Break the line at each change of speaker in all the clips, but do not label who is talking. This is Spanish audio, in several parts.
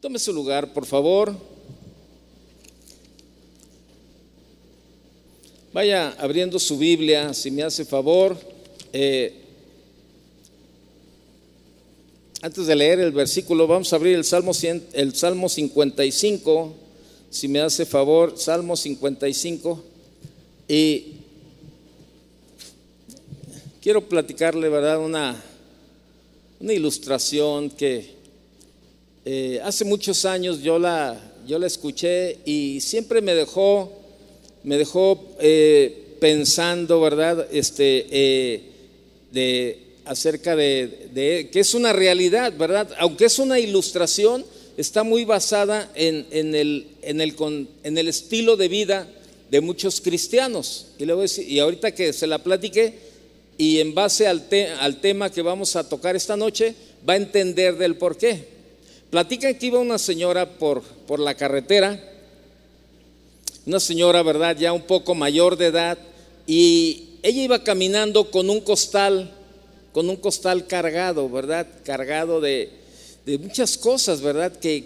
Tome su lugar, por favor. Vaya abriendo su Biblia, si me hace favor. Eh, antes de leer el versículo, vamos a abrir el Salmo, el Salmo 55, si me hace favor, Salmo 55. Y quiero platicarle, ¿verdad? Una, una ilustración que eh, hace muchos años yo la, yo la escuché y siempre me dejó, me dejó eh, pensando, ¿verdad? Este, eh, de, acerca de, que es una realidad, ¿verdad? Aunque es una ilustración, está muy basada en, el, en, el, en el estilo de vida de muchos cristianos. Y, le voy a decir, y ahorita que se la platiqué, y en base al, al tema que vamos a tocar esta noche, va a entender del por qué. Platican que iba una señora por, por la carretera, una señora, ¿verdad? Ya un poco mayor de edad, y ella iba caminando con un costal, con un costal cargado, ¿verdad? Cargado de, muchas cosas, ¿verdad? Que,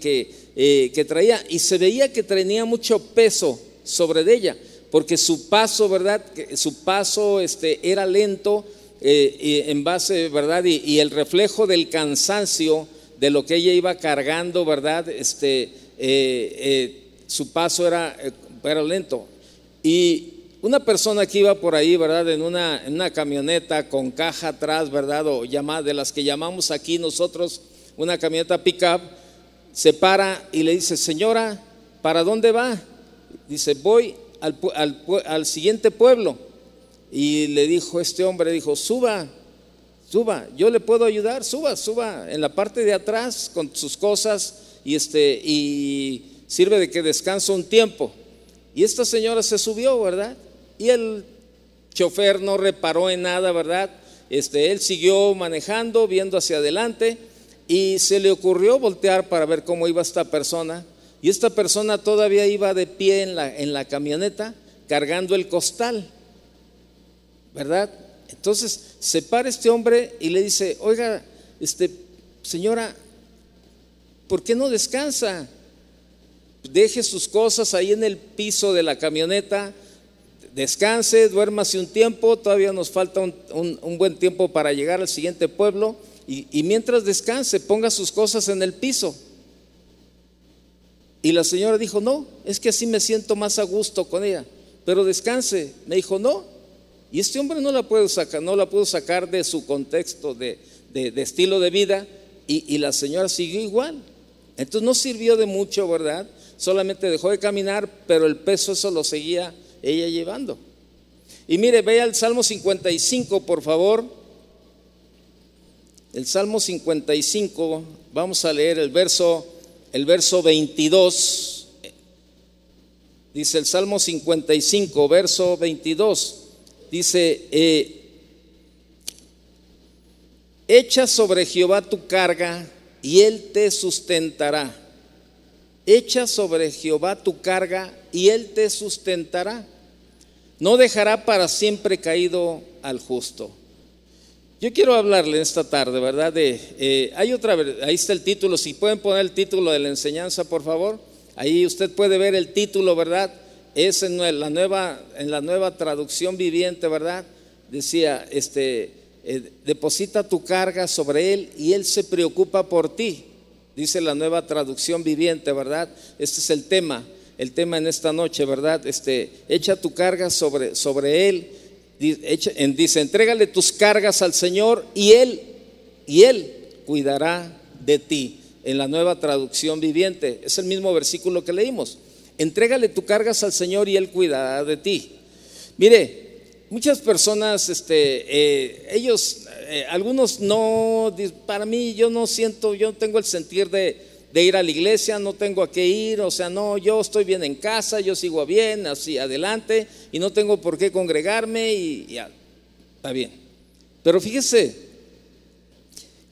eh, que, traía, y se veía que tenía mucho peso sobre de ella porque su paso, ¿verdad? Su paso este, era lento eh, en base, ¿verdad? Y, el reflejo del cansancio de lo que ella iba cargando, ¿verdad? Este, eh, eh, su paso era, era lento. Y una persona que iba por ahí, ¿verdad? En una, en una camioneta con caja atrás, ¿verdad? O llamada, de las que llamamos aquí nosotros una camioneta pickup, se para y le dice, señora, ¿para dónde va? Dice, voy al, siguiente pueblo. Y le dijo este hombre, dijo, suba, suba, yo le puedo ayudar, suba, suba en la parte de atrás con sus cosas y, este, y sirve de que descanso un tiempo. Y esta señora se subió, ¿verdad? Y el chofer no reparó en nada, ¿verdad? Este, él siguió manejando, viendo hacia adelante y se le ocurrió voltear para ver cómo iba esta persona y esta persona todavía iba de pie en la, en la camioneta cargando el costal, ¿verdad? Entonces se para este hombre y le dice, oiga, este, señora, ¿por qué no descansa? Deje sus cosas ahí en el piso de la camioneta, descanse, duérmase un tiempo, todavía nos falta un, buen tiempo para llegar al siguiente pueblo, y, y mientras descanse, ponga sus cosas en el piso. Y la señora dijo, no, es que así me siento más a gusto con ella, pero descanse. Me dijo, no. Y este hombre no la puedo sacar, no la pudo sacar de su contexto de, estilo de vida y, la señora siguió igual. Entonces no sirvió de mucho, ¿verdad? Solamente dejó de caminar, pero el peso eso lo seguía ella llevando. Y mire, vea el Salmo 55, por favor. El Salmo 55, vamos a leer el verso el verso 22, dice el Salmo 55, verso 22, dice, eh, echa sobre Jehová tu carga y él te sustentará. Echa sobre Jehová tu carga y él te sustentará. No dejará para siempre caído al justo. Yo quiero hablarle esta tarde, ¿verdad? Eh, hay otra, ahí está el título, si pueden poner el título de la enseñanza, por favor. Ahí usted puede ver el título, ¿verdad? Es en la nueva, en la nueva traducción viviente, ¿verdad? Decía, este, eh, deposita tu carga sobre él y él se preocupa por ti. Dice la nueva traducción viviente, ¿verdad? Este es el tema, el tema en esta noche, ¿verdad? Este, echa tu carga sobre, sobre él dice, entrégale tus cargas al Señor y Él, y Él cuidará de ti. En la nueva traducción viviente, es el mismo versículo que leímos. Entrégale tus cargas al Señor y Él cuidará de ti. Mire, muchas personas, este, eh, ellos, eh, algunos no, para mí yo no siento, yo tengo el sentir de, de ir a la iglesia, no tengo a qué ir, o sea, no, yo estoy bien en casa, yo sigo bien, así adelante, y no tengo por qué congregarme y ya, está bien. Pero fíjese,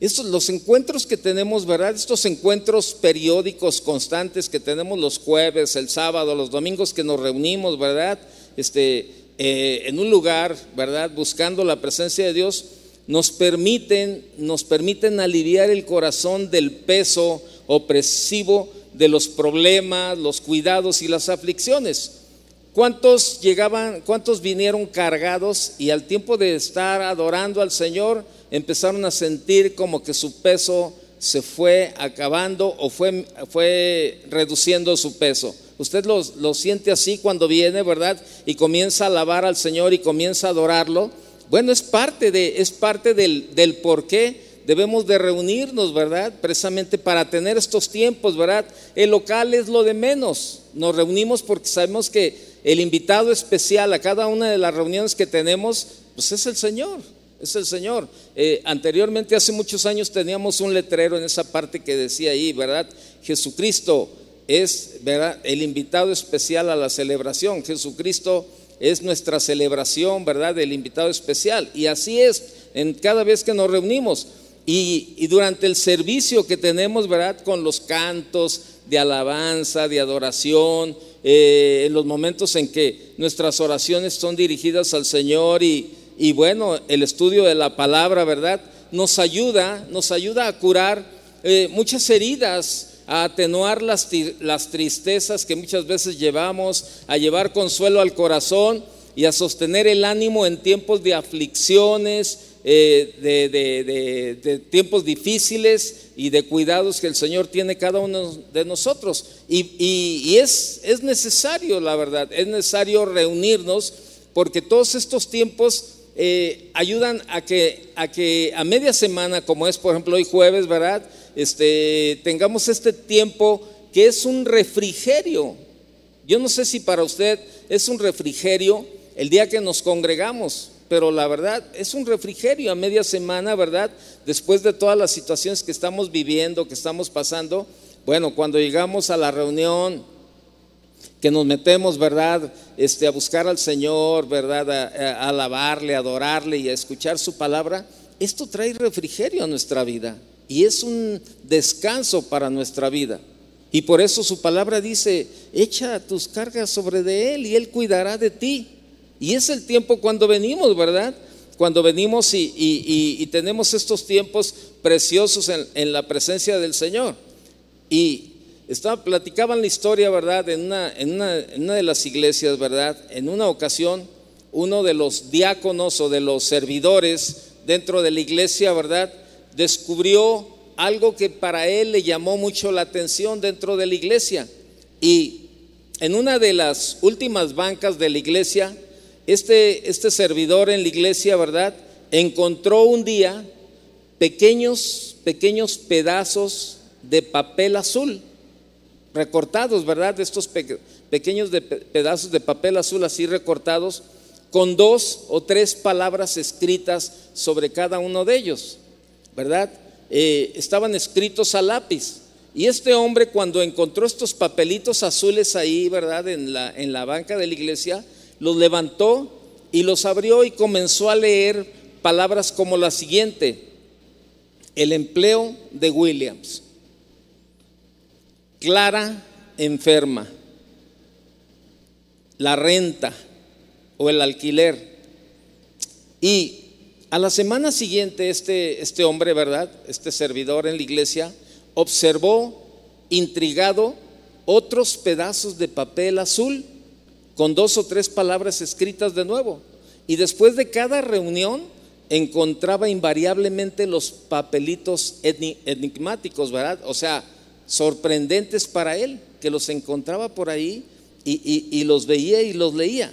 estos, los encuentros que tenemos, ¿verdad? Estos encuentros periódicos constantes que tenemos los jueves, el sábado, los domingos que nos reunimos, ¿verdad? Este, eh, en un lugar, ¿verdad? Buscando la presencia de Dios, nos permiten, nos permiten aliviar el corazón del peso opresivo de los problemas, los cuidados y las aflicciones. ¿Cuántos llegaban, cuántos vinieron cargados y al tiempo de estar adorando al Señor empezaron a sentir como que su peso se fue acabando o fue, fue reduciendo su peso? Usted lo, lo siente así cuando viene, ¿verdad? Y comienza a alabar al Señor y comienza a adorarlo. Bueno, es parte, de, es parte del, del por qué debemos de reunirnos, ¿verdad? Precisamente para tener estos tiempos, ¿verdad? El local es lo de menos. Nos reunimos porque sabemos que el invitado especial a cada una de las reuniones que tenemos, pues es el Señor, es el Señor. Eh, anteriormente, hace muchos años, teníamos un letrero en esa parte que decía ahí, ¿verdad? Jesucristo es, ¿verdad? El invitado especial a la celebración. Jesucristo es nuestra celebración, ¿verdad? Del invitado especial. Y así es en cada vez que nos reunimos. Y, durante el servicio que tenemos, ¿verdad? Con los cantos de alabanza, de adoración, eh, en los momentos en que nuestras oraciones son dirigidas al Señor y, y bueno, el estudio de la palabra, ¿verdad? Nos ayuda, nos ayuda a curar eh, muchas heridas, a atenuar las, las tristezas que muchas veces llevamos, a llevar consuelo al corazón y a sostener el ánimo en tiempos de aflicciones, eh, de, tiempos difíciles y de cuidados que el Señor tiene cada uno de nosotros. Y, es, es necesario, la verdad, es necesario reunirnos porque todos estos tiempos eh, ayudan a que, a que a media semana, como es por ejemplo hoy jueves, ¿verdad? Este, tengamos este tiempo que es un refrigerio. Yo no sé si para usted es un refrigerio el día que nos congregamos pero la verdad es un refrigerio a media semana, ¿verdad? Después de todas las situaciones que estamos viviendo, que estamos pasando, bueno, cuando llegamos a la reunión, que nos metemos, ¿verdad? Este, a buscar al Señor, ¿verdad? A, alabarle, a adorarle y a escuchar su palabra, esto trae refrigerio a nuestra vida y es un descanso para nuestra vida. Y por eso su palabra dice, echa tus cargas sobre de Él y Él cuidará de ti. Y es el tiempo cuando venimos, ¿verdad? Cuando venimos y, tenemos estos tiempos preciosos en, la presencia del Señor. Y estaba, platicaban la historia, ¿verdad? En una, de las iglesias, ¿verdad? En una ocasión, uno de los diáconos o de los servidores dentro de la iglesia, ¿verdad? Descubrió algo que para él le llamó mucho la atención dentro de la iglesia. Y en una de las últimas bancas de la iglesia, este, este servidor en la iglesia, ¿verdad? Encontró un día pequeños, pequeños pedazos de papel azul, recortados, ¿verdad? Estos pequeños pedazos de papel azul así recortados, con dos o tres palabras escritas sobre cada uno de ellos, ¿verdad? Eh, estaban escritos a lápiz. Y este hombre cuando encontró estos papelitos azules ahí, ¿verdad? En la, en la banca de la iglesia, los levantó y los abrió y comenzó a leer palabras como la siguiente, el empleo de Williams, Clara enferma, la renta o el alquiler. Y a la semana siguiente este, este hombre, ¿verdad? Este servidor en la iglesia observó intrigado otros pedazos de papel azul con dos o tres palabras escritas de nuevo. Y después de cada reunión encontraba invariablemente los papelitos enigmáticos, ¿verdad? O sea, sorprendentes para él, que los encontraba por ahí y, los veía y los leía.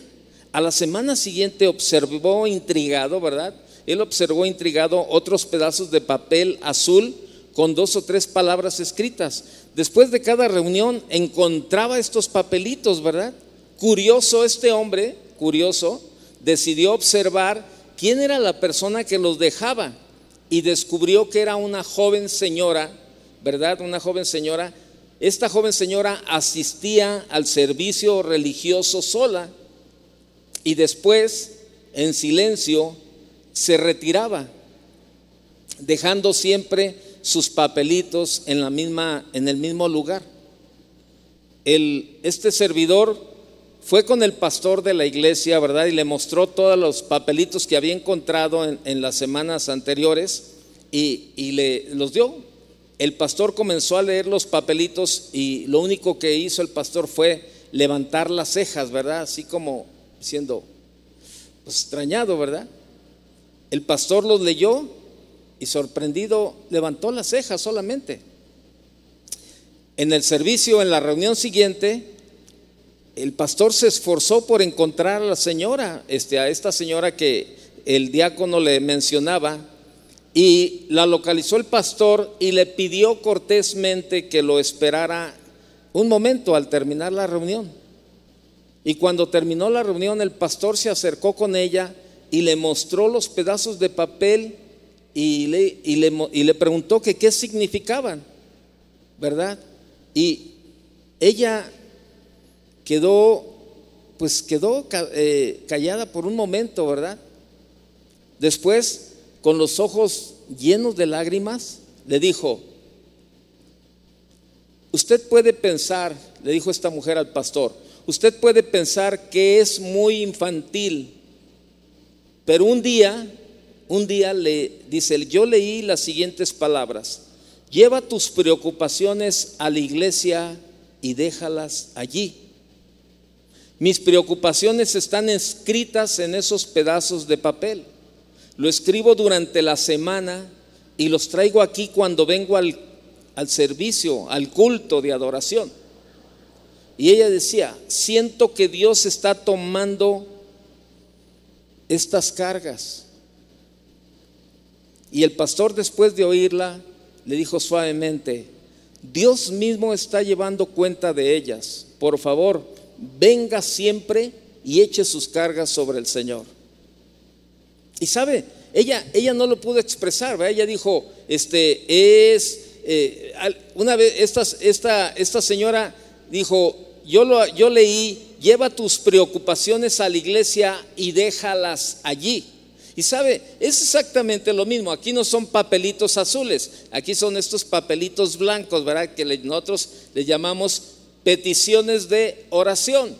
A la semana siguiente observó intrigado, ¿verdad? Él observó intrigado otros pedazos de papel azul con dos o tres palabras escritas. Después de cada reunión encontraba estos papelitos, ¿verdad? Curioso este hombre, curioso, decidió observar quién era la persona que los dejaba y descubrió que era una joven señora, ¿verdad? Una joven señora. Esta joven señora asistía al servicio religioso sola y después, en silencio, se retiraba, dejando siempre sus papelitos en, la misma, en el mismo lugar. El, este servidor fue con el pastor de la iglesia, ¿verdad? Y le mostró todos los papelitos que había encontrado en, las semanas anteriores y, le los dio. El pastor comenzó a leer los papelitos y lo único que hizo el pastor fue levantar las cejas, ¿verdad? Así como siendo pues, extrañado, ¿verdad? El pastor los leyó y sorprendido levantó las cejas solamente. En el servicio, en la reunión siguiente, el pastor se esforzó por encontrar a la señora, este, a esta señora que el diácono le mencionaba, y la localizó el pastor y le pidió cortésmente que lo esperara un momento al terminar la reunión. Y cuando terminó la reunión, el pastor se acercó con ella y le mostró los pedazos de papel y le, y le, preguntó que qué significaban, ¿verdad? Y ella quedó, pues quedó eh, callada por un momento, ¿verdad? Después, con los ojos llenos de lágrimas, le dijo, usted puede pensar, le dijo esta mujer al pastor, usted puede pensar que es muy infantil, pero un día, un día le dice, yo leí las siguientes palabras, lleva tus preocupaciones a la iglesia y déjalas allí. Mis preocupaciones están escritas en esos pedazos de papel. Lo escribo durante la semana y los traigo aquí cuando vengo al, al servicio, al culto de adoración. Y ella decía, siento que Dios está tomando estas cargas. Y el pastor después de oírla le dijo suavemente, Dios mismo está llevando cuenta de ellas. Por favor, venga siempre y eche sus cargas sobre el Señor. Y sabe, ella, ella no lo pudo expresar, ella dijo, este es, eh, una vez esta, esta, esta señora dijo, yo, lo, yo leí, lleva tus preocupaciones a la iglesia y déjalas allí. Y sabe, es exactamente lo mismo. Aquí no son papelitos azules, aquí son estos papelitos blancos, ¿verdad? Que nosotros le llamamos peticiones de oración.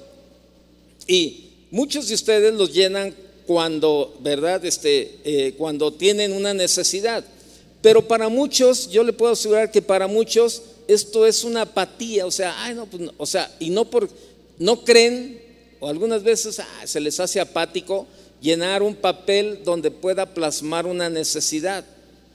Y muchos de ustedes los llenan cuando, ¿verdad? Este, eh, cuando tienen una necesidad. Pero para muchos, yo le puedo asegurar que para muchos esto es una apatía, o sea, ay, no, pues, o sea, y no por, no creen, o algunas veces ah, se les hace apático llenar un papel donde pueda plasmar una necesidad.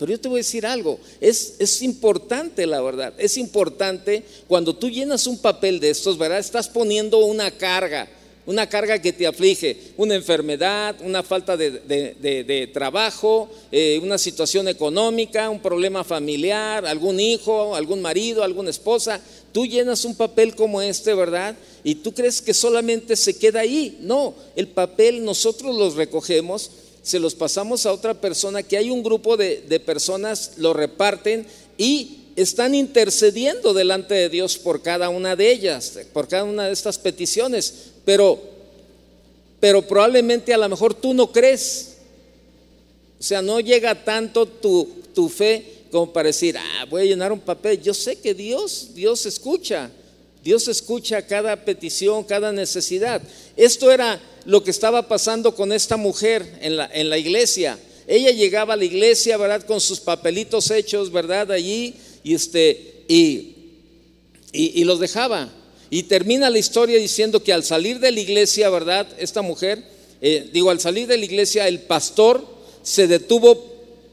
Pero yo te voy a decir algo, es, es importante la verdad, es importante cuando tú llenas un papel de estos, ¿verdad? Estás poniendo una carga, una carga que te aflige, una enfermedad, una falta de, trabajo, eh, una situación económica, un problema familiar, algún hijo, algún marido, alguna esposa. Tú llenas un papel como este, ¿verdad? Y tú crees que solamente se queda ahí. No, el papel nosotros los recogemos, se los pasamos a otra persona, que hay un grupo de, de personas, lo reparten y están intercediendo delante de Dios por cada una de ellas, por cada una de estas peticiones pero, pero probablemente a lo mejor tú no crees. O sea, no llega tanto tu, tu fe como para decir, ah, voy a llenar un papel. Yo sé que Dios, Dios escucha. Dios escucha cada petición, cada necesidad. Esto era lo que estaba pasando con esta mujer en la, en la iglesia. Ella llegaba a la iglesia, ¿verdad? Con sus papelitos hechos, ¿verdad? Allí, y, este, y, y los dejaba. Y termina la historia diciendo que al salir de la iglesia, ¿verdad? Esta mujer, eh, digo, al salir de la iglesia, el pastor se detuvo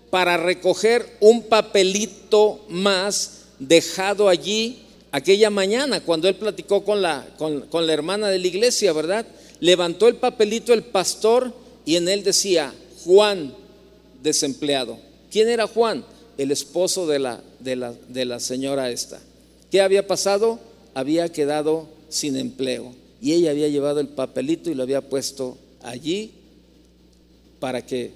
para recoger un papelito más dejado allí aquella mañana, cuando él platicó con la, con, con la hermana de la iglesia, ¿verdad? Levantó el papelito el pastor y en él decía, Juan, desempleado. ¿Quién era Juan? El esposo de la, de la, de la señora esta. ¿Qué había pasado? Había quedado sin empleo y ella había llevado el papelito y lo había puesto allí para que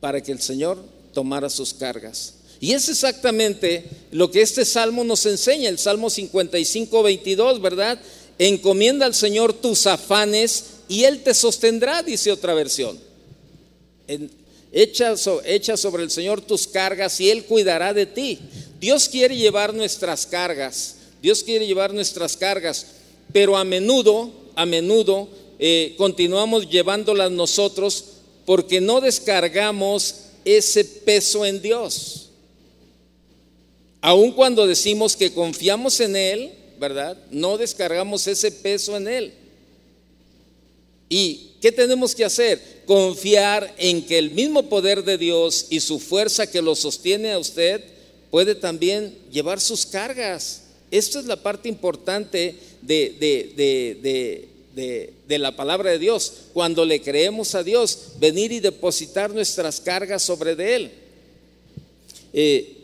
para que el Señor tomara sus cargas. Y es exactamente lo que este salmo nos enseña, el Salmo 55, 22, ¿verdad? Encomienda al Señor tus afanes y Él te sostendrá, dice otra versión. echa, echa sobre el Señor tus cargas y Él cuidará de ti. Dios quiere llevar nuestras cargas. Dios quiere llevar nuestras cargas, pero a menudo, a menudo eh, continuamos llevándolas nosotros porque no descargamos ese peso en Dios. aun cuando decimos que confiamos en Él, ¿verdad? No descargamos ese peso en Él. ¿Y qué tenemos que hacer? Confiar en que el mismo poder de Dios y su fuerza que lo sostiene a usted puede también llevar sus cargas. Esto es la parte importante de, la palabra de Dios. Cuando le creemos a Dios, venir y depositar nuestras cargas sobre de Él. Eh,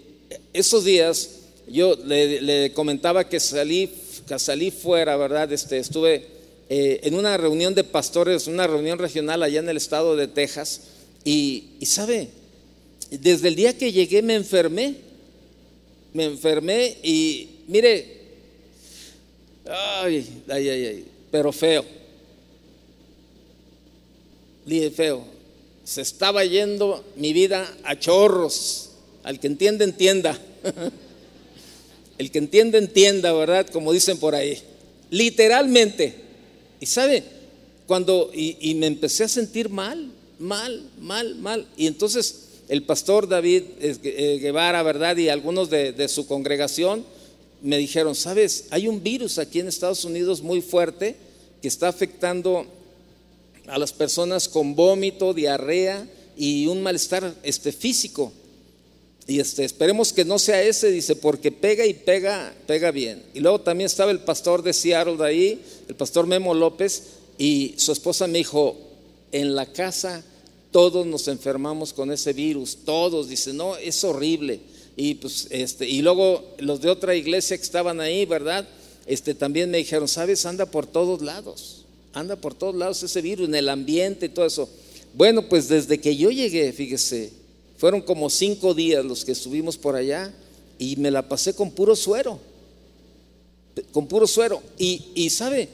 esos días yo le, comentaba que salí, salí fuera, ¿verdad? Este, estuve eh, en una reunión de pastores, una reunión regional allá en el estado de Texas. Y, y sabe, desde el día que llegué me enfermé. Me enfermé y mire, ay, ay, ay, ay, pero feo. Dije feo. Se estaba yendo mi vida a chorros. Al que entiende, entienda. El que entiende, entienda, ¿verdad? Como dicen por ahí. Literalmente. Y sabe, cuando, y, me empecé a sentir mal, mal, mal, mal. Y entonces el pastor David eh, Guevara, ¿verdad? Y algunos de, de su congregación me dijeron, sabes, hay un virus aquí en Estados Unidos muy fuerte que está afectando a las personas con vómito, diarrea y un malestar este, físico. Y este, esperemos que no sea ese, dice, porque pega y pega, pega bien. Y luego también estaba el pastor de Seattle de ahí, el pastor Memo López, y su esposa me dijo, en la casa todos nos enfermamos con ese virus, todos, dice, no, es horrible. Y pues, este, y luego los de otra iglesia que estaban ahí, ¿verdad? Este, también me dijeron, sabes, anda por todos lados, anda por todos lados ese virus, en el ambiente y todo eso. Bueno, pues desde que yo llegué, fíjese, fueron como cinco días los que estuvimos por allá y me la pasé con puro suero, con puro suero. Y, sabe,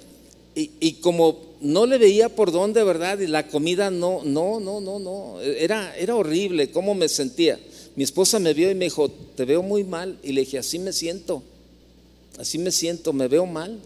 y, como no le veía por dónde, ¿verdad? Y la comida no, no, no, no, no, era, era horrible, cómo me sentía. Mi esposa me vio y me dijo, te veo muy mal. Y le dije, así me siento, así me siento, me veo mal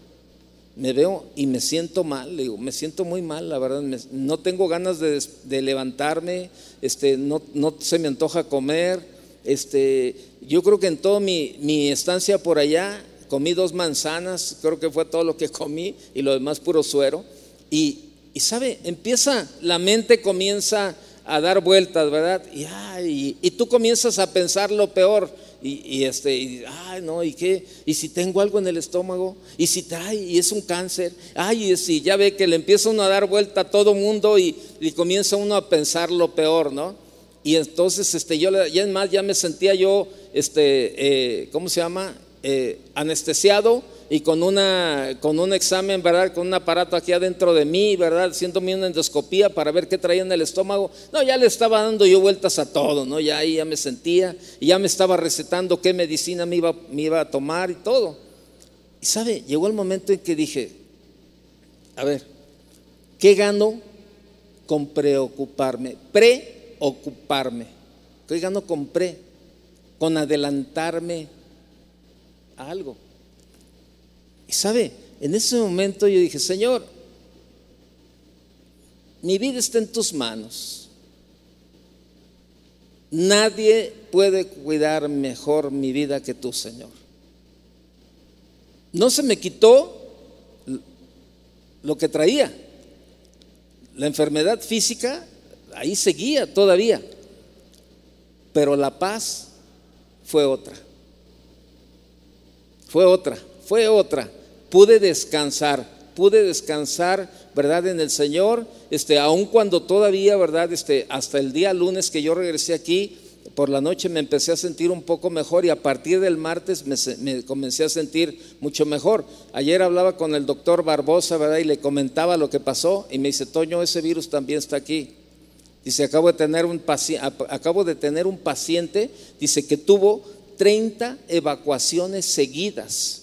me veo y me siento mal, le digo, me siento muy mal, la verdad, no tengo ganas de, levantarme, este, no, no, se me antoja comer, este, yo creo que en toda mi, estancia por allá comí dos manzanas, creo que fue todo lo que comí y lo demás puro suero, y, y sabe, empieza, la mente comienza a dar vueltas, ¿verdad? Y, y tú comienzas a pensar lo peor y, este, y, ay, no, ¿y qué? ¿Y si tengo algo en el estómago? ¿Y si trae? ¿Y es un cáncer? Ay, y si ya ve que le empieza uno a dar vuelta a todo mundo y, comienza uno a pensar lo peor, ¿no? Y entonces, este, yo, ya más, ya me sentía yo, este, eh, ¿cómo se llama? Eh, anestesiado y con, una, con un examen, ¿verdad? Con un aparato aquí adentro de mí, ¿verdad? Haciéndome una endoscopía para ver qué traía en el estómago. No, ya le estaba dando yo vueltas a todo, ¿no? Ya ahí ya me sentía y ya me estaba recetando qué medicina me iba, me iba a tomar y todo. Y sabe, llegó el momento en que dije, a ver, ¿qué gano con preocuparme? Preocuparme. ¿Qué gano con pre? Con adelantarme a algo. Y sabe, en ese momento yo dije, Señor, mi vida está en tus manos. Nadie puede cuidar mejor mi vida que tú, Señor. No se me quitó lo que traía. La enfermedad física ahí seguía todavía. Pero la paz fue otra. Fue otra, fue otra pude descansar, pude descansar, ¿verdad? En el Señor, este, aun cuando todavía, ¿verdad? Este, hasta el día lunes que yo regresé aquí, por la noche me empecé a sentir un poco mejor y a partir del martes me, comencé a sentir mucho mejor. Ayer hablaba con el doctor Barbosa, ¿verdad? Y le comentaba lo que pasó y me dice, Toño, ese virus también está aquí. Dice, acabo de tener un, acabo de tener un paciente, dice que tuvo 30 evacuaciones seguidas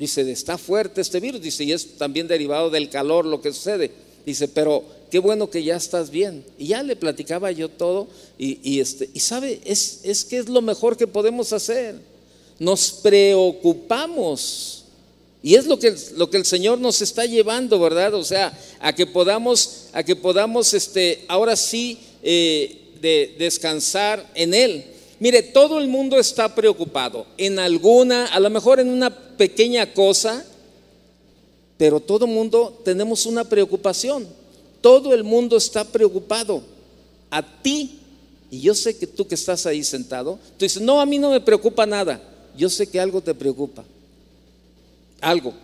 Dice, está fuerte este virus, dice, y es también derivado del calor lo que sucede. Dice, pero qué bueno que ya estás bien. Y ya le platicaba yo todo, y, este, y sabe, es, es que es lo mejor que podemos hacer. Nos preocupamos. Y es lo que, lo que el Señor nos está llevando, ¿verdad? O sea, a que podamos, a que podamos este, ahora sí eh, de, descansar en Él. Mire, todo el mundo está preocupado en alguna, a lo mejor en una pequeña cosa, pero todo el mundo tenemos una preocupación. Todo el mundo está preocupado. A ti, y yo sé que tú que estás ahí sentado, tú dices, no, a mí no me preocupa nada. Yo sé que algo te preocupa. Algo.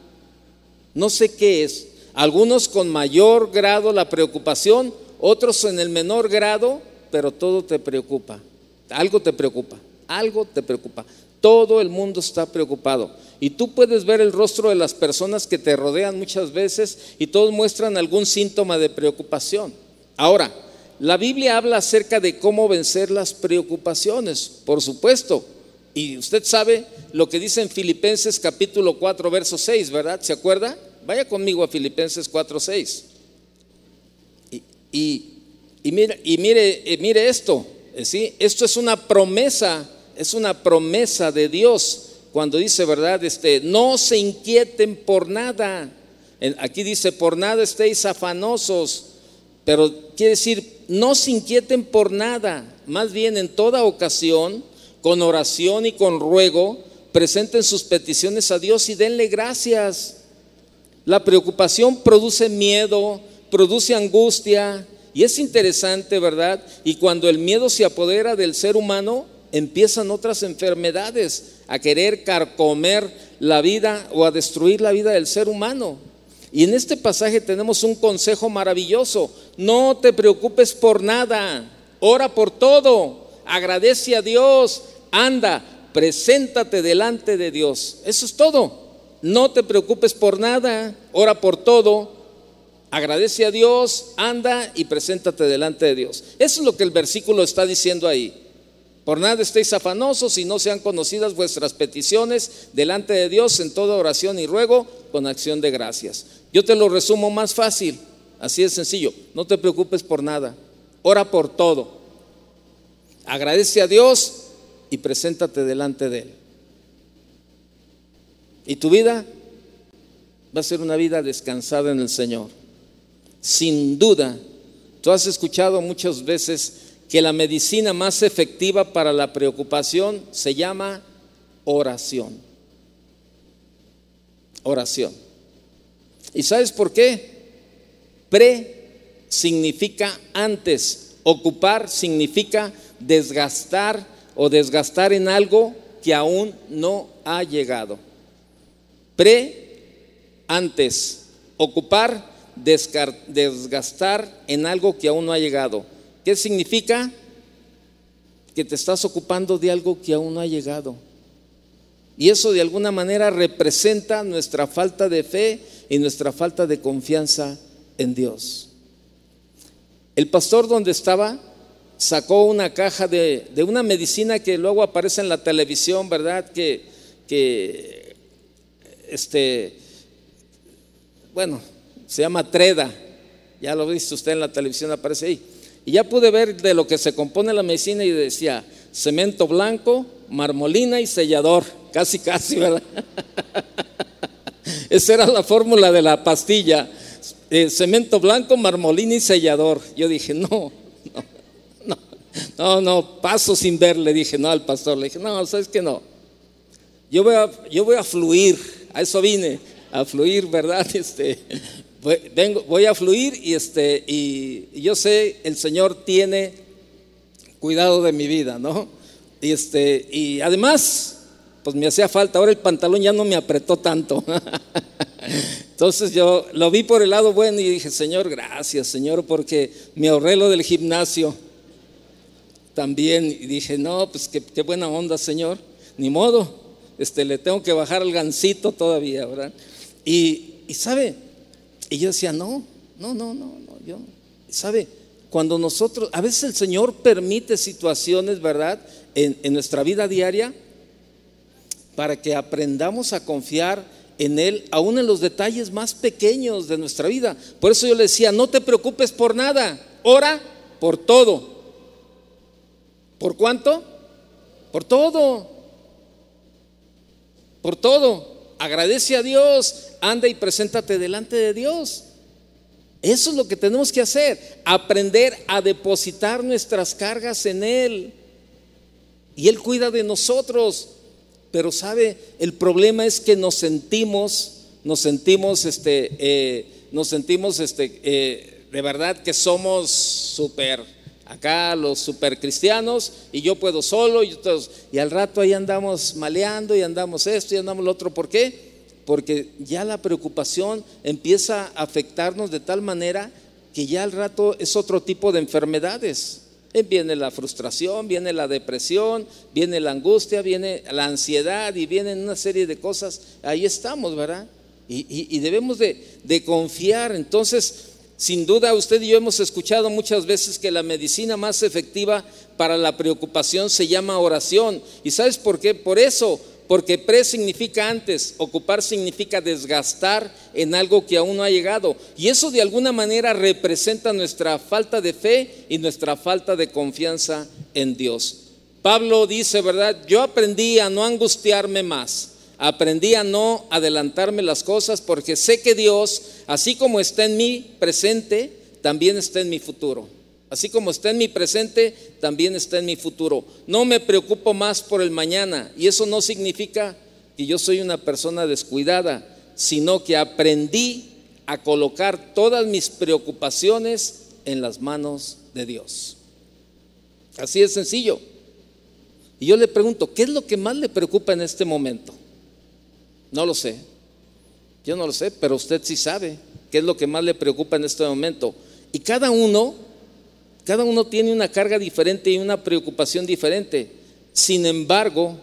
No sé qué es. Algunos con mayor grado la preocupación, otros en el menor grado, pero todo te preocupa. Algo te preocupa, algo te preocupa. Todo el mundo está preocupado. Y tú puedes ver el rostro de las personas que te rodean muchas veces y todos muestran algún síntoma de preocupación. Ahora, la Biblia habla acerca de cómo vencer las preocupaciones, por supuesto. Y usted sabe lo que dice en Filipenses capítulo 4, verso 6, ¿verdad? ¿Se acuerda? Vaya conmigo a Filipenses 4, 6. Y, mire, y mire, eh, mire esto. ¿sí? Esto es una promesa, es una promesa de Dios cuando dice, ¿verdad? Este, no se inquieten por nada. Aquí dice, por nada estéis afanosos, pero quiere decir, no se inquieten por nada, más bien en toda ocasión, con oración y con ruego, presenten sus peticiones a Dios y denle gracias. La preocupación produce miedo, produce angustia, y es interesante, ¿verdad? Y cuando el miedo se apodera del ser humano, empiezan otras enfermedades a querer carcomer la vida o a destruir la vida del ser humano. Y en este pasaje tenemos un consejo maravilloso. No te preocupes por nada, ora por todo, agradece a Dios, anda, preséntate delante de Dios. Eso es todo. No te preocupes por nada, ora por todo, agradece a Dios, anda y preséntate delante de Dios. Eso es lo que el versículo está diciendo ahí. Por nada estéis afanosos y no sean conocidas vuestras peticiones delante de Dios en toda oración y ruego con acción de gracias. Yo te lo resumo más fácil, así de sencillo. No te preocupes por nada, ora por todo. Agradece a Dios y preséntate delante de Él. Y tu vida va a ser una vida descansada en el Señor sin duda, tú has escuchado muchas veces que la medicina más efectiva para la preocupación se llama oración. Oración. ¿Y sabes por qué? Pre significa antes, ocupar significa desgastar o desgastar en algo que aún no ha llegado. Pre antes, ocupar desgastar en algo que aún no ha llegado. ¿Qué significa? Que te estás ocupando de algo que aún no ha llegado. Y eso de alguna manera representa nuestra falta de fe y nuestra falta de confianza en Dios. El pastor donde estaba sacó una caja de, una medicina que luego aparece en la televisión, ¿verdad? Que, que este, bueno, se llama Treda. Ya lo viste usted en la televisión, aparece ahí. Y ya pude ver de lo que se compone la medicina y decía cemento blanco, marmolina y sellador. Casi, casi, ¿verdad? Esa era la fórmula de la pastilla. Eh, cemento blanco, marmolina y sellador. Yo dije, no, no, no, no, no, paso sin ver, le dije, no al pastor. Le dije, no, sabes que no. Yo voy a, yo voy a fluir, a eso vine, a fluir, ¿verdad? Este, voy, a fluir y, este, y, yo sé, el Señor tiene cuidado de mi vida, ¿no? Y, este, y además, pues me hacía falta, ahora el pantalón ya no me apretó tanto. Entonces yo lo vi por el lado bueno y dije, Señor, gracias, Señor, porque me ahorré lo del gimnasio también. Y dije, no, pues qué, buena onda, Señor. Ni modo, este, le tengo que bajar el gancito todavía, ¿verdad? Y, y sabe, y yo decía, no, no, no, no, no, yo, ¿sabe? Cuando nosotros, a veces el Señor permite situaciones, ¿verdad? En, en nuestra vida diaria, para que aprendamos a confiar en Él, aún en los detalles más pequeños de nuestra vida. Por eso yo le decía, no te preocupes por nada, ora por todo. ¿Por cuánto? Por todo. Por todo. Agradece a Dios, anda y preséntate delante de Dios. Eso es lo que tenemos que hacer, aprender a depositar nuestras cargas en Él. y Él cuida de nosotros. Pero sabe, el problema es que nos sentimos, nos sentimos, este, eh, nos sentimos, este, eh, de verdad que somos súper, acá los super cristianos, y yo puedo solo, y, todos, y al rato ahí andamos maleando, y andamos esto, y andamos lo otro. ¿Por qué? Porque ya la preocupación empieza a afectarnos de tal manera que ya al rato es otro tipo de enfermedades. Eh, viene la frustración, viene la depresión, viene la angustia, viene la ansiedad y vienen una serie de cosas. Ahí estamos, ¿verdad? Y, debemos de, de confiar. Entonces, sin duda, usted y yo hemos escuchado muchas veces que la medicina más efectiva para la preocupación se llama oración. ¿Y sabes por qué? Por eso, porque pre significa antes, ocupar significa desgastar en algo que aún no ha llegado. Y eso de alguna manera representa nuestra falta de fe y nuestra falta de confianza en Dios. Pablo dice, ¿verdad? Yo aprendí a no angustiarme más, aprendí a no adelantarme las cosas porque sé que Dios, así como está en mi presente, también está en mi futuro. Así como está en mi presente, también está en mi futuro. No me preocupo más por el mañana. Y eso no significa que yo soy una persona descuidada, sino que aprendí a colocar todas mis preocupaciones en las manos de Dios. Así es sencillo. Y yo le pregunto, ¿qué es lo que más le preocupa en este momento? No lo sé. Yo no lo sé, pero usted sí sabe qué es lo que más le preocupa en este momento. Y cada uno cada uno tiene una carga diferente y una preocupación diferente. Sin embargo,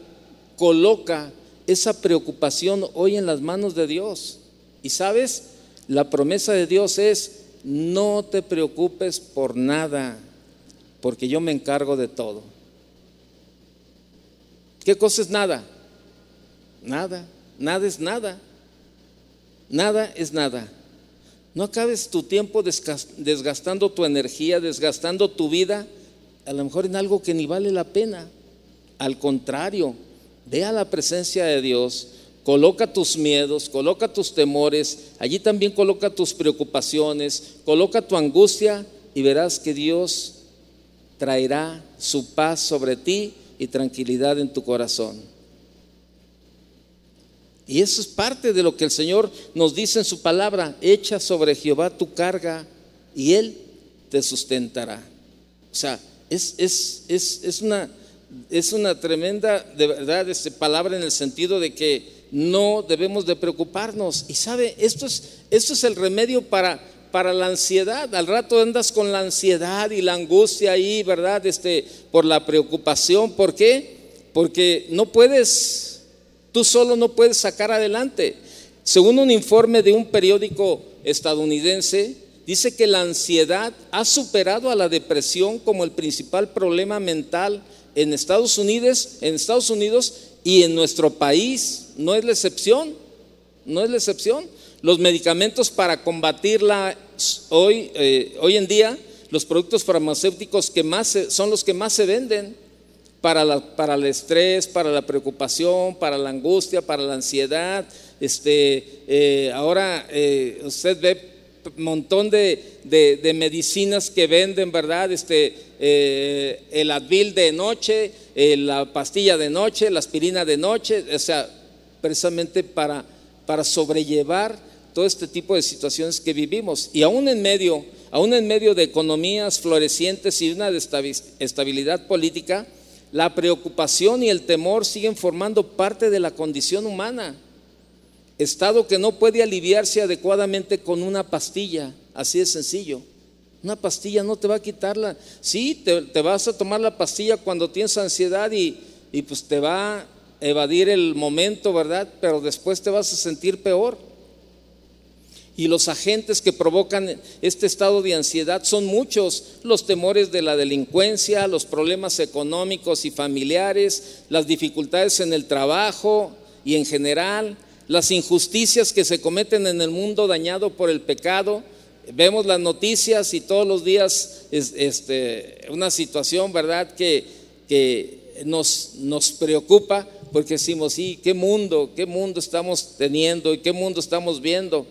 coloca esa preocupación hoy en las manos de Dios. Y sabes, la promesa de Dios es, no te preocupes por nada, porque yo me encargo de todo. ¿Qué cosa es nada? Nada, nada es nada. Nada es nada. No acabes tu tiempo desgastando tu energía, desgastando tu vida, a lo mejor en algo que ni vale la pena. Al contrario, ve a la presencia de Dios, coloca tus miedos, coloca tus temores, allí también coloca tus preocupaciones, coloca tu angustia y verás que Dios traerá su paz sobre ti y tranquilidad en tu corazón. Y eso es parte de lo que el Señor nos dice en su palabra, echa sobre Jehová tu carga y Él te sustentará. O sea, es, es, es, una, es una tremenda, de verdad, este, palabra en el sentido de que no debemos de preocuparnos. Y sabe, esto es, esto es el remedio para, para la ansiedad. Al rato andas con la ansiedad y la angustia ahí, ¿verdad? Este, por la preocupación. ¿Por qué? Porque no puedes Tú solo no puedes sacar adelante. Según un informe de un periódico estadounidense, dice que la ansiedad ha superado a la depresión como el principal problema mental en Estados Unidos, en Estados Unidos y en nuestro país. No es la excepción, no es la excepción. Los medicamentos para combatirla hoy, eh, hoy en día, los productos farmacéuticos que más son los que más se venden para, para el estrés, para la preocupación, para la angustia, para la ansiedad. Este, eh, ahora eh, usted ve montón de, medicinas que venden, ¿verdad? Este, eh, el Advil de noche, la pastilla de noche, la aspirina de noche, o sea, precisamente para, para sobrellevar todo este tipo de situaciones que vivimos. Y aún en medio, aún en medio de economías florecientes y una estabilidad política, la preocupación y el temor siguen formando parte de la condición humana, estado que no puede aliviarse adecuadamente con una pastilla, así de sencillo. Una pastilla no te va a quitarla. Sí, te, vas a tomar la pastilla cuando tienes ansiedad y, y pues te va a evadir el momento, ¿verdad? Pero después te vas a sentir peor. Y los agentes que provocan este estado de ansiedad son muchos, los temores de la delincuencia, los problemas económicos y familiares, las dificultades en el trabajo y en general, las injusticias que se cometen en el mundo dañado por el pecado. Vemos las noticias y todos los días es este, una situación, ¿verdad?, que, nos preocupa porque decimos, sí, ¿qué mundo, qué mundo estamos teniendo y qué mundo estamos viendo?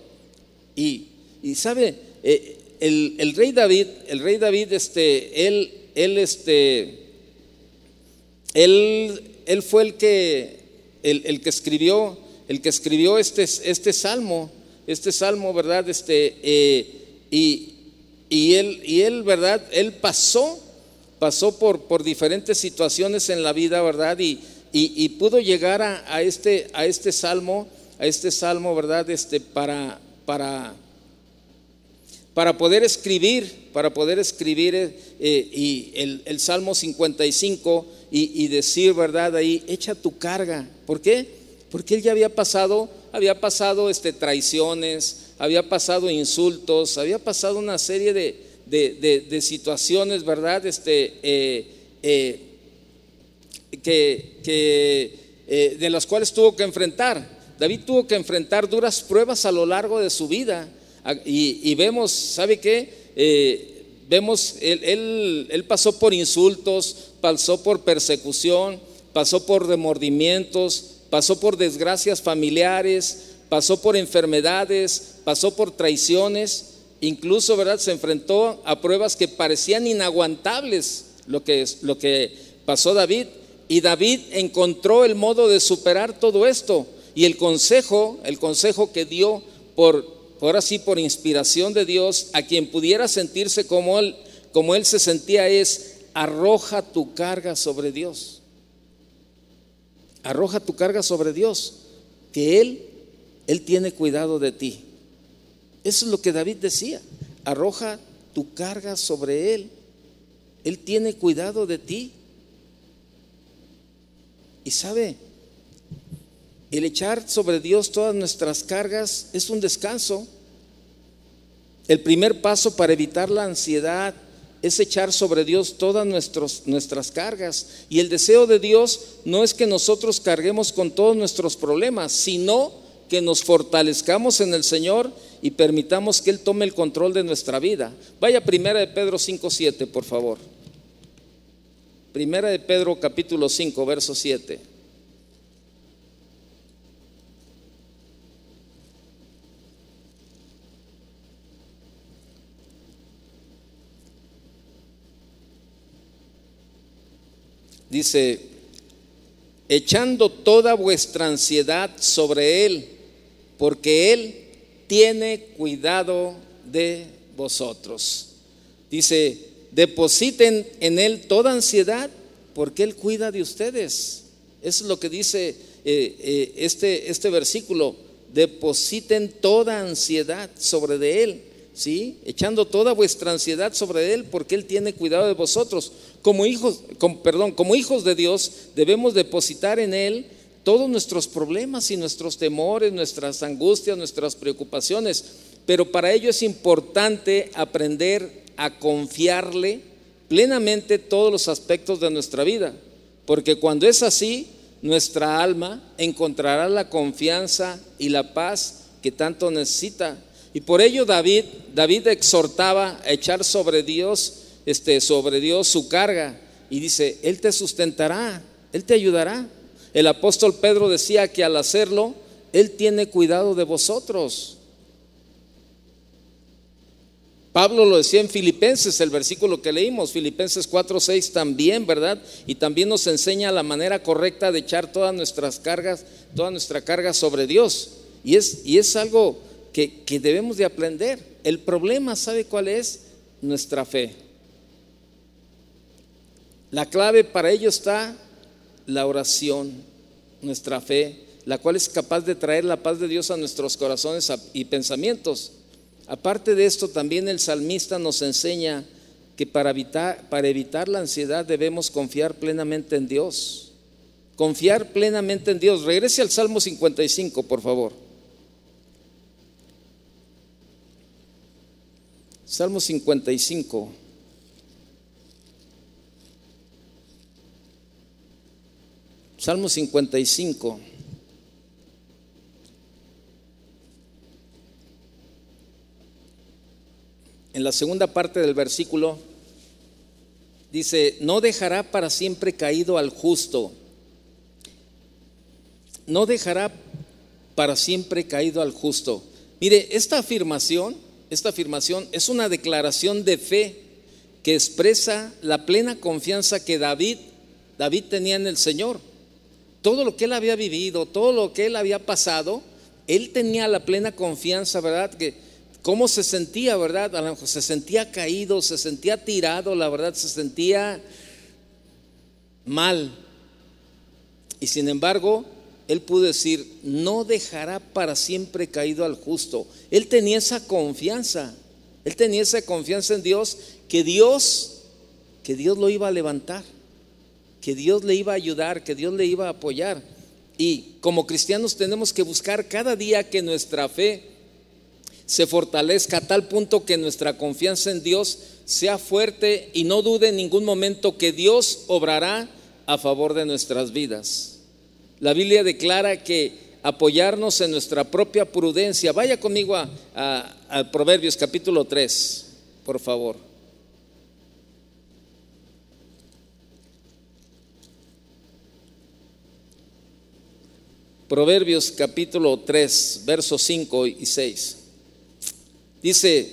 Y, sabe, eh, el, rey David, el rey David, este, él, él, este, él, él fue el que, el, que escribió, el que escribió este, este salmo, este salmo, ¿verdad? Este, eh, y, y, él, y él, ¿verdad? Él pasó, pasó por, por diferentes situaciones en la vida, ¿verdad? Y, y, pudo llegar a, este, a este salmo, a este salmo, ¿verdad? Este, para, para, para poder escribir, para poder escribir eh, y el, Salmo 55 y, decir, ¿verdad? Ahí, echa tu carga. ¿Por qué? Porque él ya había pasado, había pasado este, traiciones, había pasado insultos, había pasado una serie de, de, de, situaciones, ¿verdad? Este, eh, eh, que, que de las cuales tuvo que enfrentar. David tuvo que enfrentar duras pruebas a lo largo de su vida y, vemos, ¿sabe qué? Eh, vemos, él, él, pasó por insultos, pasó por persecución, pasó por remordimientos, pasó por desgracias familiares, pasó por enfermedades, pasó por traiciones, incluso, ¿verdad? Se enfrentó a pruebas que parecían inaguantables lo que, lo que pasó David. Y David encontró el modo de superar todo esto. Y el consejo, el consejo que dio por ahora sí por inspiración de Dios, a quien pudiera sentirse como él, como él se sentía es, arroja tu carga sobre Dios. Arroja tu carga sobre Dios, que Él, Él tiene cuidado de ti. Eso es lo que David decía, arroja tu carga sobre Él. Él tiene cuidado de ti. Y sabe, el echar sobre Dios todas nuestras cargas es un descanso. El primer paso para evitar la ansiedad es echar sobre Dios todas nuestras cargas. Y el deseo de Dios no es que nosotros carguemos con todos nuestros problemas, sino que nos fortalezcamos en el Señor y permitamos que Él tome el control de nuestra vida. Vaya primera de Pedro 5.7, por favor. Primera de Pedro capítulo 5, verso 7. Dice, echando toda vuestra ansiedad sobre Él, porque Él tiene cuidado de vosotros. Dice, depositen en Él toda ansiedad, porque Él cuida de ustedes. Es lo que dice eh, eh, este, este versículo. Depositen toda ansiedad sobre de Él ¿sí? Echando toda vuestra ansiedad sobre Él porque Él tiene cuidado de vosotros. Como hijos, perdón, como hijos de Dios debemos depositar en Él todos nuestros problemas y nuestros temores, nuestras angustias, nuestras preocupaciones. Pero para ello es importante aprender a confiarle plenamente todos los aspectos de nuestra vida. Porque cuando es así, nuestra alma encontrará la confianza y la paz que tanto necesita y por ello David, David exhortaba a echar sobre Dios, este, sobre Dios su carga. Y dice, Él te sustentará, Él te ayudará. El apóstol Pedro decía que al hacerlo, Él tiene cuidado de vosotros. Pablo lo decía en Filipenses, el versículo que leímos, Filipenses 4, 6 también, ¿verdad? Y también nos enseña la manera correcta de echar todas nuestras cargas, toda nuestra carga sobre Dios. Y es, y es algo que, debemos de aprender. El problema, ¿sabe cuál es? Nuestra fe. La clave para ello está la oración, nuestra fe, la cual es capaz de traer la paz de Dios a nuestros corazones y pensamientos. Aparte de esto, también el salmista nos enseña que para evitar, la ansiedad debemos confiar plenamente en Dios. Confiar plenamente en Dios. Regrese al Salmo 55, por favor. Salmo 55. Salmo 55. En la segunda parte del versículo dice, no dejará para siempre caído al justo. No dejará para siempre caído al justo. Mire, esta afirmación esta afirmación es una declaración de fe que expresa la plena confianza que David David tenía en el Señor. Todo lo que él había vivido, todo lo que él había pasado, él tenía la plena confianza, ¿verdad? Que cómo se sentía, ¿verdad? Se sentía caído, se sentía tirado, la verdad, se sentía mal. Y sin embargo, él pudo decir, no dejará para siempre caído al justo. Él tenía esa confianza, él tenía esa confianza en Dios, que Dios, que Dios lo iba a levantar, que Dios le iba a ayudar, que Dios le iba a apoyar. Y como cristianos tenemos que buscar cada día que nuestra fe se fortalezca a tal punto que nuestra confianza en Dios sea fuerte y no dude en ningún momento que Dios obrará a favor de nuestras vidas. La Biblia declara que apoyarnos en nuestra propia prudencia. Vaya conmigo a, Proverbios capítulo 3, por favor. Proverbios capítulo 3, versos 5 y 6. Dice,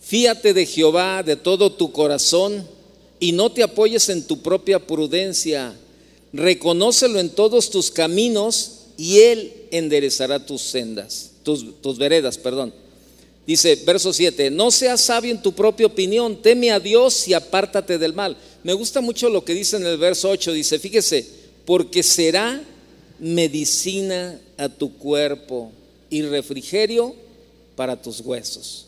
fíate de Jehová de todo tu corazón y no te apoyes en tu propia prudencia. Reconócelo en todos tus caminos y Él enderezará tus sendas, tus, tus veredas, perdón. Dice, verso 7, no seas sabio en tu propia opinión, teme a Dios y apártate del mal. Me gusta mucho lo que dice en el verso 8, dice, fíjese, porque será medicina a tu cuerpo y refrigerio para tus huesos.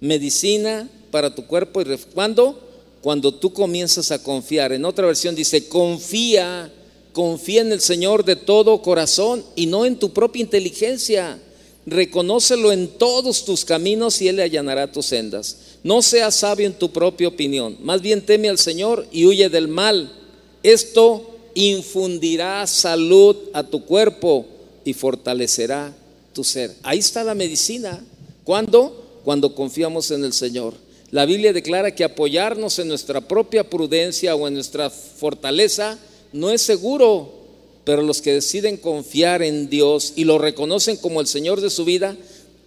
Medicina para tu cuerpo y refrigerio. ¿Cuándo? cuando tú comienzas a confiar. En otra versión dice, confía, confía en el Señor de todo corazón y no en tu propia inteligencia. Reconócelo en todos tus caminos y Él le allanará tus sendas. No seas sabio en tu propia opinión, más bien teme al Señor y huye del mal. Esto infundirá salud a tu cuerpo y fortalecerá tu ser. Ahí está la medicina. ¿Cuándo? Cuando confiamos en el Señor. La Biblia declara que apoyarnos en nuestra propia prudencia o en nuestra fortaleza no es seguro, pero los que deciden confiar en Dios y lo reconocen como el Señor de su vida,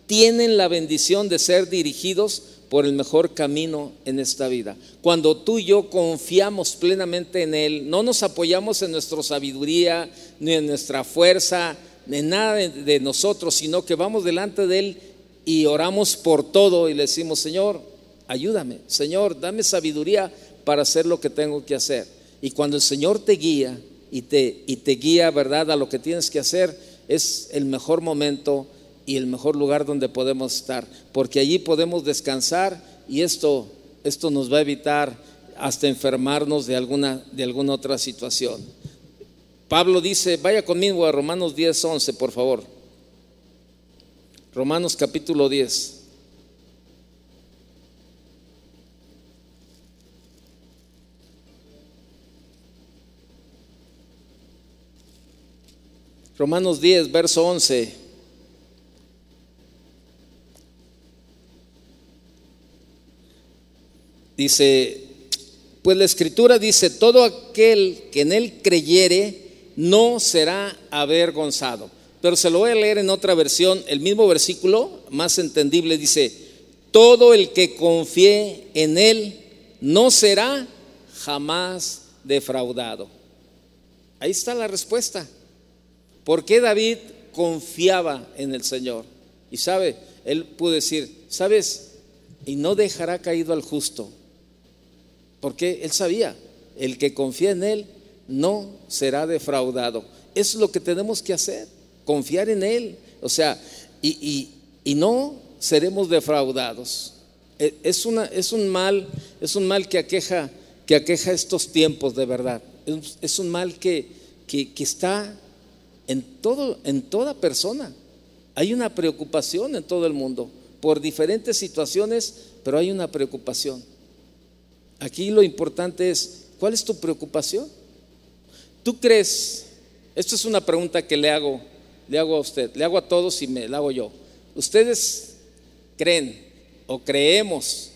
tienen la bendición de ser dirigidos por el mejor camino en esta vida. Cuando tú y yo confiamos plenamente en Él, no nos apoyamos en nuestra sabiduría, ni en nuestra fuerza, ni en nada de nosotros, sino que vamos delante de Él y oramos por todo y le decimos, Señor, ayúdame, Señor, dame sabiduría para hacer lo que tengo que hacer. Y cuando el Señor te guía y te, guía, ¿verdad?, a lo que tienes que hacer, es el mejor momento y el mejor lugar donde podemos estar, porque allí podemos descansar y esto, esto nos va a evitar hasta enfermarnos de alguna, de alguna otra situación. Pablo dice, vaya conmigo a Romanos 10, 11, por favor. Romanos capítulo 10. Romanos 10, verso 11. Dice, pues la escritura dice, todo aquel que en él creyere no será avergonzado. Pero se lo voy a leer en otra versión, el mismo versículo, más entendible, dice, todo el que confíe en él no será jamás defraudado. Ahí está la respuesta. ¿Por qué David confiaba en el Señor? Y sabe, él pudo decir, ¿sabes? Y no dejará caído al justo. Porque él sabía, el que confía en él no será defraudado. Es lo que tenemos que hacer, confiar en él. O sea, y, no seremos defraudados. E, es, una, es, un mal, es un mal que aqueja, que aqueja estos tiempos de verdad. Es, un mal que, que, que está en, todo, en toda persona. Hay una preocupación en todo el mundo por diferentes situaciones, pero hay una preocupación. Aquí lo importante es, ¿cuál es tu preocupación? ¿Tú crees? Esto es una pregunta que le hago, le hago a usted, le hago a todos y me la hago yo. ¿Ustedes creen o creemos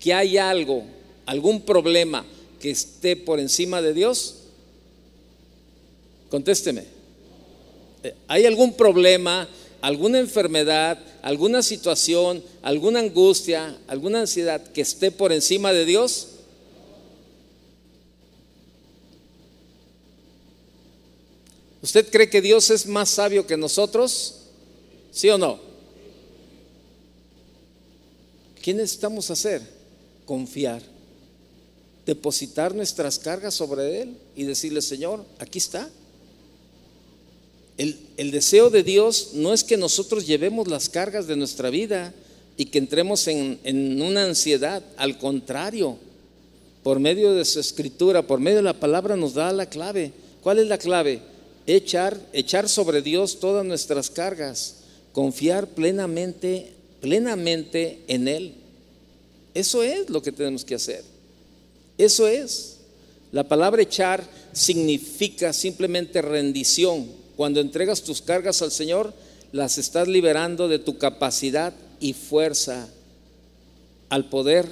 que hay algo, algún problema que esté por encima de Dios? Contésteme. ¿Hay algún problema, alguna enfermedad, alguna situación, alguna angustia, alguna ansiedad que esté por encima de Dios? ¿Usted cree que Dios es más sabio que nosotros? ¿Sí o no? ¿Qué necesitamos hacer? Confiar. Depositar nuestras cargas sobre Él y decirle, Señor, aquí está. El, deseo de Dios no es que nosotros llevemos las cargas de nuestra vida y que entremos en, en una ansiedad. Al contrario, por medio de su escritura, por medio de la palabra nos da la clave. ¿Cuál es la clave? Echar, echar sobre Dios todas nuestras cargas, confiar plenamente, plenamente en Él. Eso es lo que tenemos que hacer. Eso es. La palabra echar significa simplemente rendición, cuando entregas tus cargas al Señor, las estás liberando de tu capacidad y fuerza al poder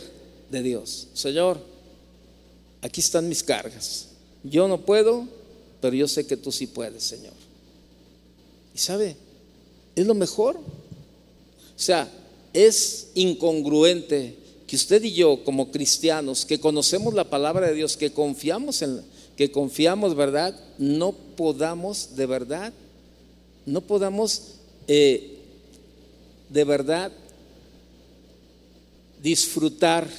de Dios. Señor, aquí están mis cargas. Yo no puedo, pero yo sé que tú sí puedes, Señor. Y sabe, es lo mejor. O sea, es incongruente que usted y yo como cristianos que conocemos la palabra de Dios, que confiamos en que confiamos, ¿verdad? No podamos de verdad, no podamos eh, de verdad disfrutar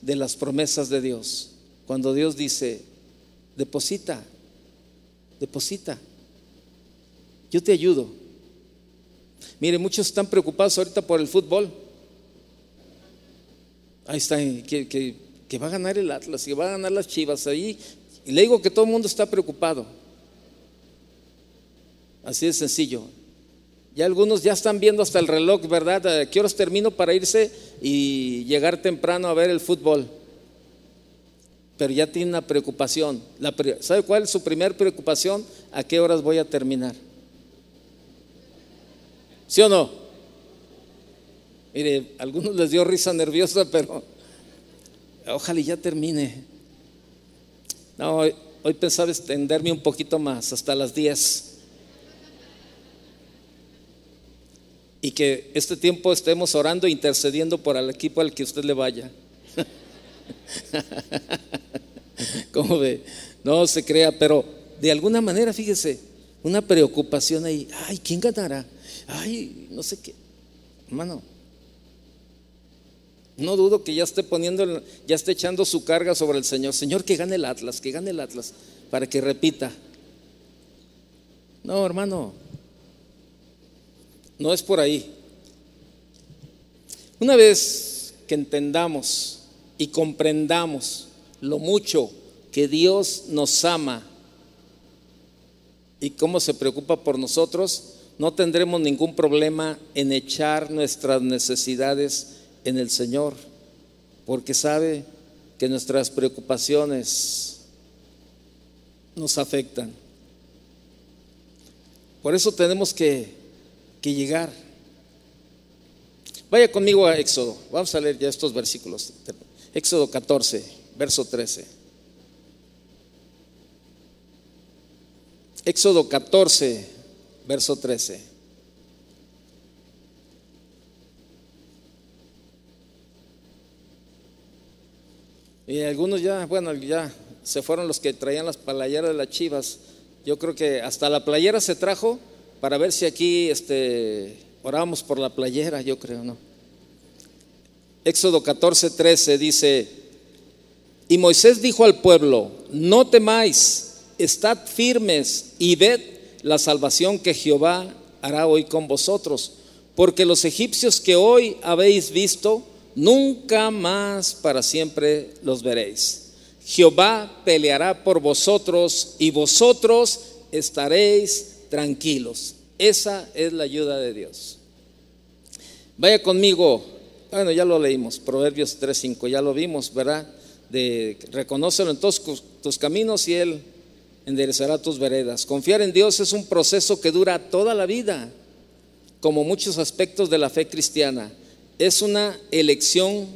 de las promesas de Dios. Cuando Dios dice, deposita, deposita, yo te ayudo. Mire, muchos están preocupados ahorita por el fútbol. Ahí está, que, que que va a ganar el Atlas, que va a ganar las Chivas ahí. Y le digo que todo el mundo está preocupado. Así de sencillo. Ya algunos ya están viendo hasta el reloj, ¿verdad? ¿A qué horas termino para irse y llegar temprano a ver el fútbol? Pero ya tiene una preocupación. ¿Sabe cuál es su primera preocupación? ¿A qué horas voy a terminar? ¿Sí o no? Mire, a algunos les dio risa nerviosa, pero ojalá ya termine. No, hoy, pensaba extenderme un poquito más, hasta las 10. Y que este tiempo estemos orando e intercediendo por el equipo al que usted le vaya. ¿Cómo ve? No se crea, pero de alguna manera, fíjese, una preocupación ahí. Ay, ¿quién ganará? Ay, no sé qué. Hermano, no dudo que ya esté poniendo, ya esté echando su carga sobre el Señor. Señor, que gane el Atlas, que gane el Atlas, para que repita. No, hermano, no es por ahí. Una vez que entendamos y comprendamos lo mucho que Dios nos ama y cómo se preocupa por nosotros, no tendremos ningún problema en echar nuestras necesidades en el Señor, porque sabe que nuestras preocupaciones nos afectan. Por eso tenemos que, que llegar. Vaya conmigo a Éxodo. Vamos a leer ya estos versículos. Éxodo 14, verso 13. Éxodo 14, verso 13. Y algunos ya, bueno, ya se fueron los que traían las playeras de las chivas. Yo creo que hasta la playera se trajo para ver si aquí este, orábamos por la playera, yo creo, ¿no? Éxodo 14, 13 dice, y Moisés dijo al pueblo, no temáis, estad firmes y ved la salvación que Jehová hará hoy con vosotros, porque los egipcios que hoy habéis visto, nunca más para siempre los veréis. Jehová peleará por vosotros y vosotros estaréis tranquilos. Esa es la ayuda de Dios. Vaya conmigo, bueno, ya lo leímos, Proverbios 3.5, ya lo vimos, ¿verdad? De reconócelo en todos tus caminos y Él enderezará tus veredas. Confiar en Dios es un proceso que dura toda la vida, como muchos aspectos de la fe cristiana es una elección,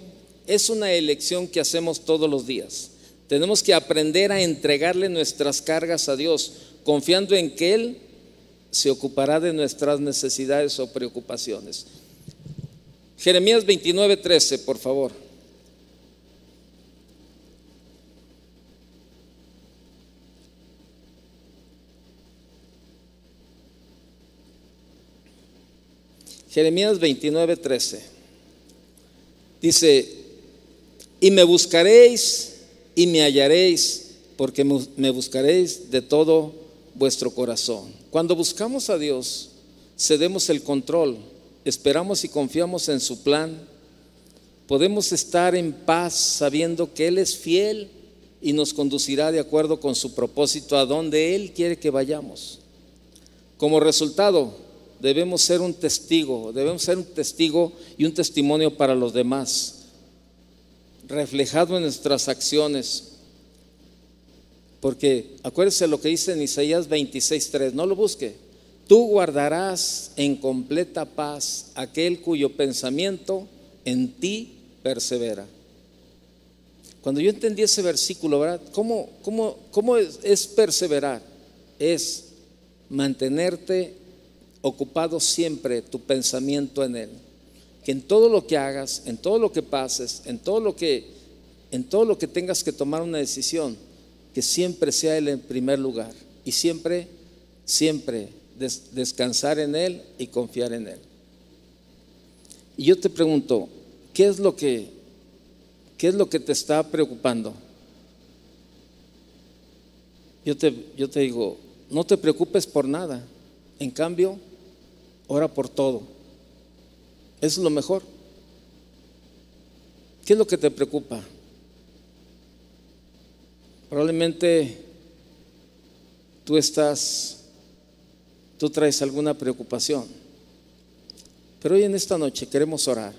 es una elección que hacemos todos los días. Tenemos que aprender a entregarle nuestras cargas a Dios, confiando en que Él se ocupará de nuestras necesidades o preocupaciones. Jeremías 29, 13, por favor. Jeremías 29, 13. Dice, y me buscaréis y me hallaréis, porque me buscaréis de todo vuestro corazón. Cuando buscamos a Dios, cedemos el control esperamos y confiamos en su plan, podemos estar en paz sabiendo que Él es fiel y nos conducirá de acuerdo con su propósito a donde Él quiere que vayamos. Como resultado, debemos ser un testigo, debemos ser un testigo y un testimonio para los demás, reflejado en nuestras acciones. Porque acuérdese lo que dice en Isaías 26:3, no lo busque. Tú guardarás en completa paz aquel cuyo pensamiento en ti persevera. Cuando yo entendí ese versículo, ¿verdad? ¿Cómo, cómo, es, es perseverar? Es mantenerte ocupado siempre tu pensamiento en Él. Que en todo lo que hagas, en todo lo que pases, en todo lo que, en todo lo que tengas que tomar una decisión, que siempre sea Él en primer lugar. Y siempre, siempre descansar en Él y confiar en Él. Y yo te pregunto, ¿qué es lo que, qué es lo que te está preocupando? Yo te, yo te digo, no te preocupes por nada. En cambio, ora por todo. Eso es lo mejor. ¿Qué es lo que te preocupa? Probablemente tú estás, tú traes alguna preocupación. Pero hoy en esta noche queremos orar.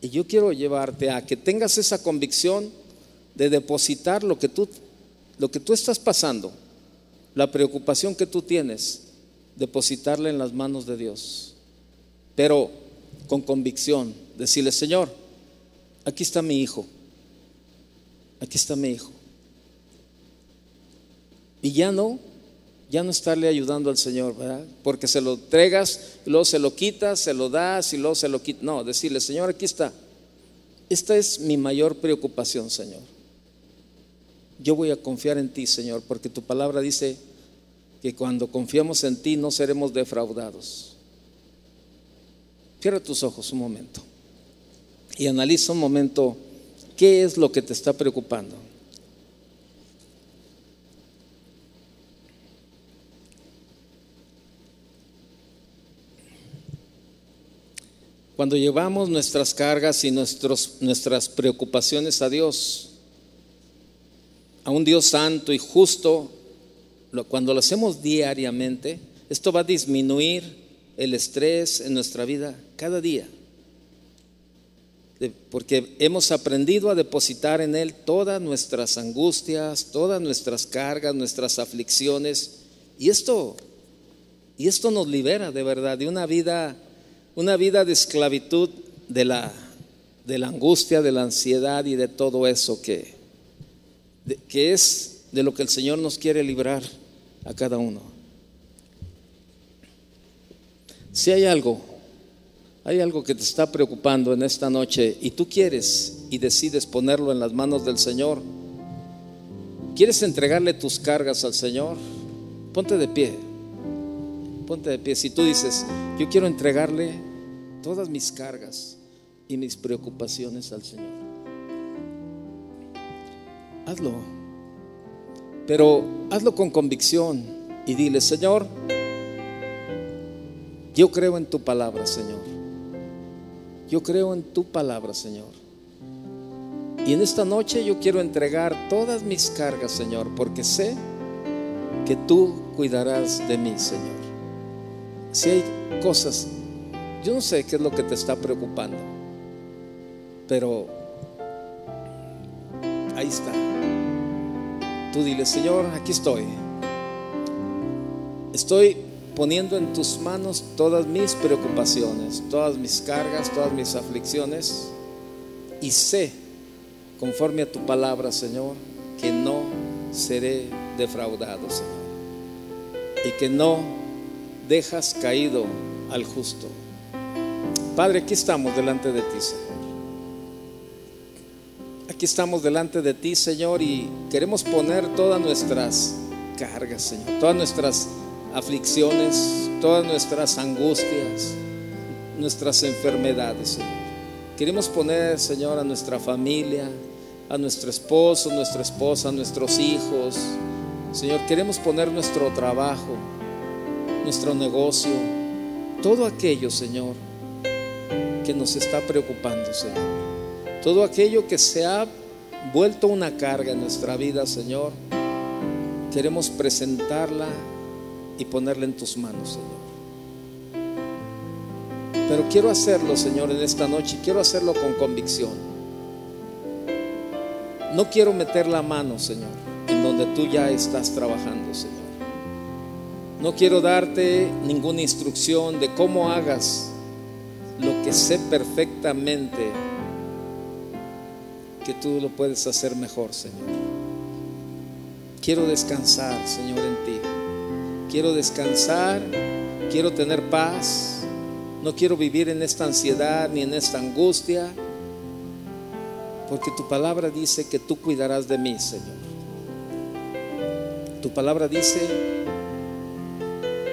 Y yo quiero llevarte a que tengas esa convicción de depositar lo que tú, lo que tú estás pasando la preocupación que tú tienes, depositarla en las manos de Dios. Pero con convicción, decirle, Señor, aquí está mi hijo, aquí está mi hijo. Y ya no, ya no estarle ayudando al Señor, ¿verdad? Porque se lo entregas, luego se lo quitas, se lo das y luego se lo quitas. No, decirle, Señor, aquí está. Esta es mi mayor preocupación, Señor yo voy a confiar en ti, Señor, porque tu palabra dice que cuando confiamos en ti no seremos defraudados. Cierra tus ojos un momento y analiza un momento qué es lo que te está preocupando. Cuando llevamos nuestras cargas y nuestros, nuestras preocupaciones a Dios, a un Dios santo y justo, cuando lo hacemos diariamente, esto va a disminuir el estrés en nuestra vida cada día. Porque hemos aprendido a depositar en Él todas nuestras angustias, todas nuestras cargas, nuestras aflicciones. Y esto, y esto nos libera de verdad de una vida, una vida de esclavitud de la, de la angustia, de la ansiedad y de todo eso que, que es de lo que el Señor nos quiere librar a cada uno. Si hay algo, hay algo que te está preocupando en esta noche y tú quieres y decides ponerlo en las manos del Señor, quieres entregarle tus cargas al Señor, ponte de pie, ponte de pie. Si tú dices, yo quiero entregarle todas mis cargas y mis preocupaciones al Señor hazlo. Pero hazlo con convicción y dile, Señor, yo creo en tu palabra, Señor. Yo creo en tu palabra, Señor. Y en esta noche yo quiero entregar todas mis cargas, Señor, porque sé que tú cuidarás de mí, Señor. Si hay cosas, yo no sé qué es lo que te está preocupando, pero ahí está. Tú dile, Señor, aquí estoy. Estoy poniendo en tus manos todas mis preocupaciones, todas mis cargas, todas mis aflicciones. Y sé, conforme a tu palabra, Señor, que no seré defraudado, Señor. Y que no dejas caído al justo. Padre, aquí estamos delante de ti, Señor. Aquí estamos delante de ti, Señor, y queremos poner todas nuestras cargas, Señor, todas nuestras aflicciones, todas nuestras angustias, nuestras enfermedades, Señor. Queremos poner, Señor, a nuestra familia, a nuestro esposo, nuestra esposa, a nuestros hijos. Señor, queremos poner nuestro trabajo, nuestro negocio, todo aquello, Señor, que nos está preocupando, Señor. Todo aquello que se ha vuelto una carga en nuestra vida, Señor, queremos presentarla y ponerla en tus manos, Señor. Pero quiero hacerlo, Señor, en esta noche. Quiero hacerlo con convicción. No quiero meter la mano, Señor, en donde tú ya estás trabajando, Señor. No quiero darte ninguna instrucción de cómo hagas lo que sé perfectamente que tú lo puedes hacer mejor, Señor. Quiero descansar, Señor, en ti. Quiero descansar, quiero tener paz. No quiero vivir en esta ansiedad ni en esta angustia, porque tu palabra dice que tú cuidarás de mí, Señor. Tu palabra dice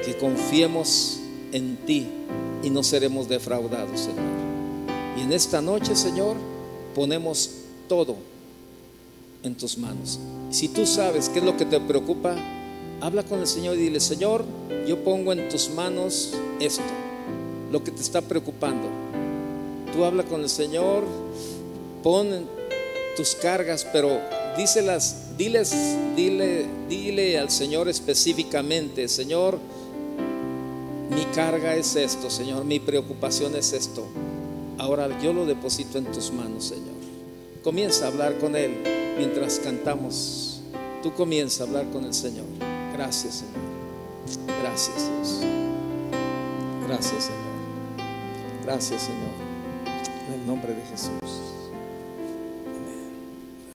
que confiemos en ti y no seremos defraudados, Señor. Y en esta noche, Señor, ponemos todo en tus manos. Si tú sabes qué es lo que te preocupa, habla con el Señor y dile, Señor, yo pongo en tus manos esto, lo que te está preocupando. Tú habla con el Señor, pon tus cargas, pero díselas, diles, dile, dile al Señor específicamente, Señor, mi carga es esto, Señor, mi preocupación es esto. Ahora yo lo deposito en tus manos, Señor. Comienza a hablar con Él mientras cantamos. Tú comienza a hablar con el Señor. Gracias, Señor. Gracias, Dios. Gracias, Señor. Gracias, Señor. En el nombre de Jesús.